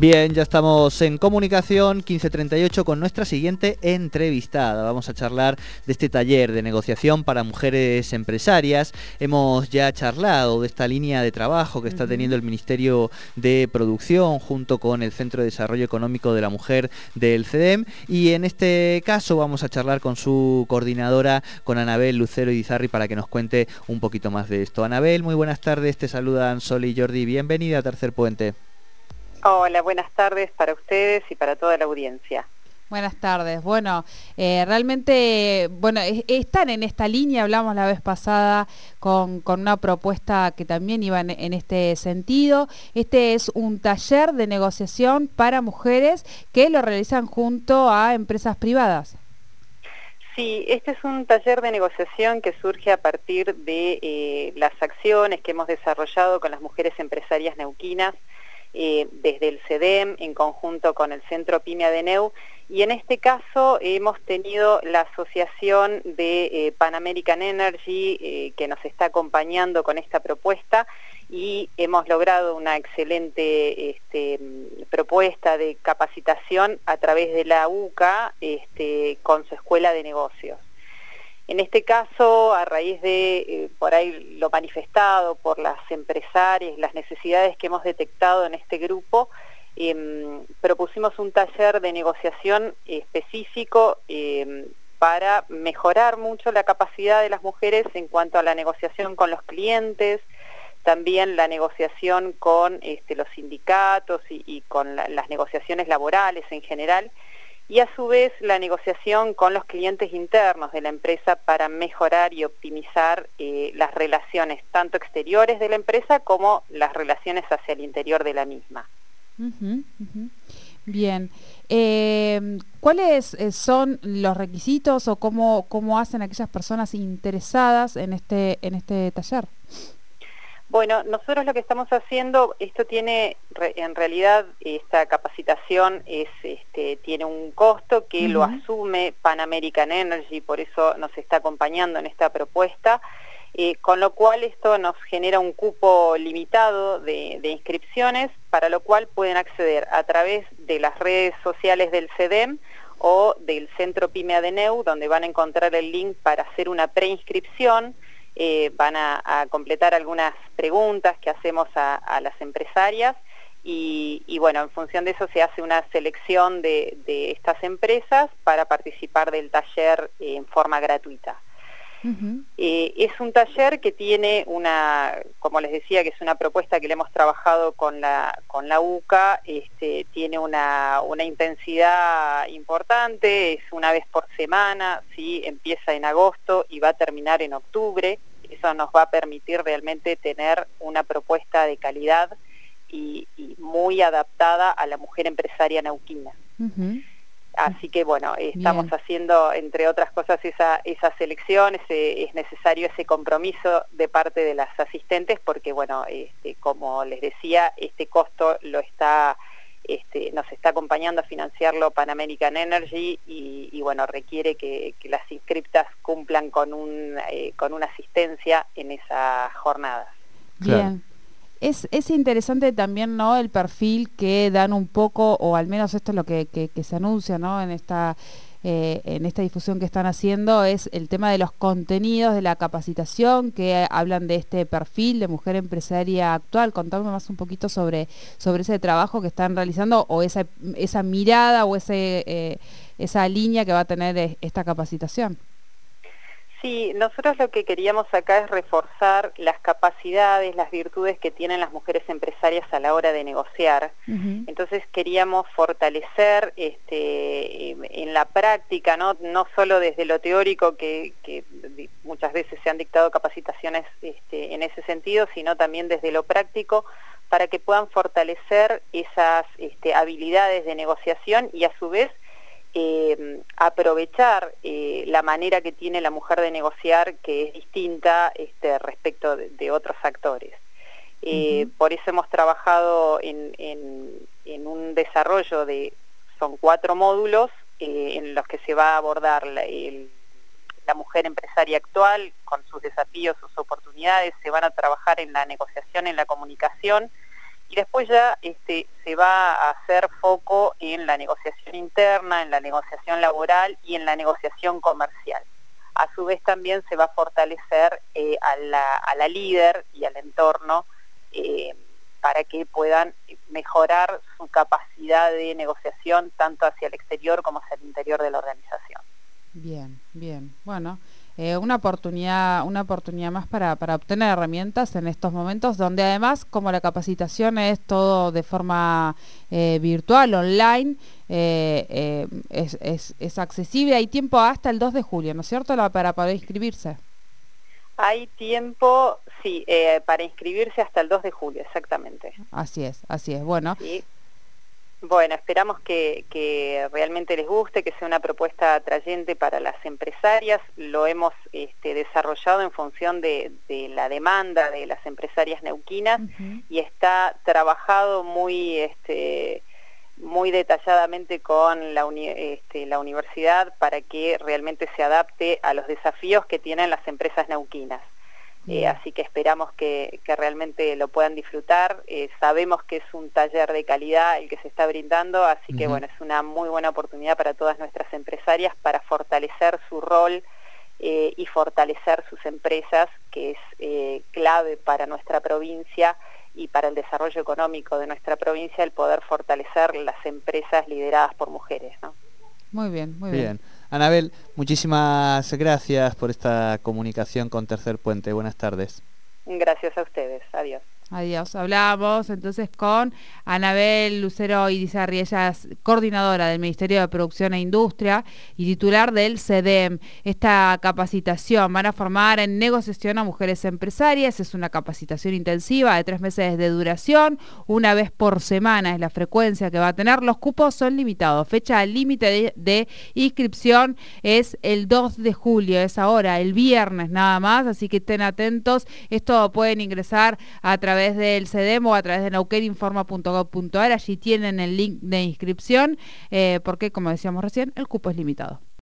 Bien, ya estamos en comunicación 1538 con nuestra siguiente entrevistada. Vamos a charlar de este taller de negociación para mujeres empresarias. Hemos ya charlado de esta línea de trabajo que está teniendo el Ministerio de Producción junto con el Centro de Desarrollo Económico de la Mujer del CEDEM y en este caso vamos a charlar con su coordinadora, con Anabel Lucero Izarri para que nos cuente un poquito más de esto. Anabel, muy buenas tardes, te saludan Sol y Jordi. Bienvenida a Tercer Puente. Hola, buenas tardes para ustedes y para toda la audiencia. Buenas tardes. Bueno, eh, realmente, bueno, están en esta línea, hablamos la vez pasada con, una propuesta que también iba en, este sentido. Este es un taller de negociación para mujeres que lo realizan junto a empresas privadas. Sí, este es un taller de negociación que surge a partir de eh, las acciones que hemos desarrollado con las mujeres empresarias neuquinas eh, desde el CEDEM en conjunto con el Centro Pyme de Neu y en este caso hemos tenido la asociación de eh, Pan American Energy eh, que nos está acompañando con esta propuesta y hemos logrado una excelente este, propuesta de capacitación a través de la UCA este, con su escuela de negocios. En este caso, a raíz de eh, por ahí lo manifestado por las empresarias, las necesidades que hemos detectado en este grupo, em, propusimos un taller de negociación específico em, para mejorar mucho la capacidad de las mujeres en cuanto a la negociación con los clientes, también la negociación con este, los sindicatos y, con las negociaciones laborales en general, y a su vez la negociación con los clientes internos de la empresa para mejorar y optimizar eh, las relaciones tanto exteriores de la empresa como las relaciones hacia el interior de la misma. Bien. Eh, ¿Cuáles eh, son los requisitos o cómo, cómo hacen aquellas personas interesadas en este, en este taller? Bueno, nosotros lo que estamos haciendo, esto tiene, en realidad, esta capacitación es, este, tiene un costo que lo asume Pan American Energy, por eso nos está acompañando en esta propuesta, eh, con lo cual esto nos genera un cupo limitado de, inscripciones, para lo cual pueden acceder a través de las redes sociales del CEDEM o del Centro PYME Adeneu, donde van a encontrar el link para hacer una preinscripción, eh, van a, completar algunas preguntas que hacemos a, las empresarias y, bueno, en función de eso se hace una selección de, estas empresas para participar del taller en forma gratuita. Eh, es un taller que tiene una, como les decía, que es una propuesta que le hemos trabajado con la, con la UCA, este, tiene una, una, intensidad importante, es una vez por semana, ¿sí? empieza en agosto y va a terminar en octubre eso nos va a permitir realmente tener una propuesta de calidad y, muy adaptada a la mujer empresaria nauquina. Así que bueno, estamos haciendo, entre otras cosas, esa, esa selección, es necesario ese compromiso de parte de las asistentes porque, bueno, este, como les decía, este costo lo está este, nos está acompañando a financiarlo Pan American Energy y, bueno, requiere que, las inscriptas cumplan con, un, eh, con una asistencia en esa jornada. Bien. Es, es, interesante también ¿no? el perfil que dan un poco, o al menos esto es lo que, que se anuncia ¿no? en esta eh, en esta difusión que están haciendo es el tema de los contenidos de la capacitación que hablan de este perfil de mujer empresaria actual. Contame más un poquito sobre, sobre ese trabajo que están realizando o esa, esa mirada o ese, eh, esa línea que va a tener eh, esta capacitación. Sí, nosotros lo que queríamos acá es reforzar las capacidades, las virtudes que tienen las mujeres empresarias a la hora de negociar. Entonces queríamos fortalecer este, en la práctica, ¿no? no solo desde lo teórico, que, muchas veces se han dictado capacitaciones este, en ese sentido, sino también desde lo práctico, para que puedan fortalecer esas este, habilidades de negociación y a su vez eh, aprovechar eh, la manera que tiene la mujer de negociar que es distinta este, respecto de, otros actores. Eh, por eso hemos trabajado en, un desarrollo de, son cuatro módulos en los que se va a abordar la, la mujer empresaria actual con sus desafíos, sus oportunidades, se van a trabajar en la negociación, en la comunicación, y después ya este, se va a hacer foco en la negociación interna, en la negociación laboral y en la negociación comercial. A su vez también se va a fortalecer eh, a, la, líder y al entorno eh, para que puedan mejorar su capacidad de negociación tanto hacia el exterior como hacia el interior de la organización. Bien, bien. Bueno, eh, una oportunidad, una oportunidad más para, obtener herramientas en estos momentos, donde además, como la capacitación es todo de forma eh, virtual, online, eh, es, es, accesible, hay tiempo hasta el 2 de julio, ¿no es cierto?, para poder inscribirse. Hay tiempo, sí, para inscribirse hasta el 2 de julio, exactamente. Así es, así es. Bueno, bueno, esperamos que, realmente les guste, que sea una propuesta atrayente para las empresarias. Lo hemos este, desarrollado en función de, la demanda de las empresarias neuquinas y está trabajado muy, este, muy detalladamente con la, este, la universidad para que realmente se adapte a los desafíos que tienen las empresas neuquinas. Eh, así que esperamos que, realmente lo puedan disfrutar. Eh, sabemos que es un taller de calidad el que se está brindando, así que bueno, es una muy buena oportunidad para todas nuestras empresarias para fortalecer su rol eh, y fortalecer sus empresas, que es clave para nuestra provincia y para el desarrollo económico de nuestra provincia el poder fortalecer las empresas lideradas por mujeres. Muy bien, muy bien. Anabel, muchísimas gracias por esta comunicación con Tercer Puente. Buenas tardes. Gracias a ustedes. Adiós. Adiós. Hablamos. Entonces con Anabel Lucero Idizarri, ella es coordinadora del Ministerio de Producción e Industria y titular del CEDEM. Esta capacitación van a formar en negociación a mujeres empresarias, es una capacitación intensiva de tres meses de duración, una vez por semana es la frecuencia que va a tener, los cupos son limitados, fecha límite de, inscripción es el 2 de julio, es ahora, el viernes nada más, así que estén atentos, esto pueden ingresar a través través del CEDEM o a través de nauquerinforma.gov.ar. Allí tienen el link de inscripción, eh, porque, como decíamos recién, el cupo es limitado.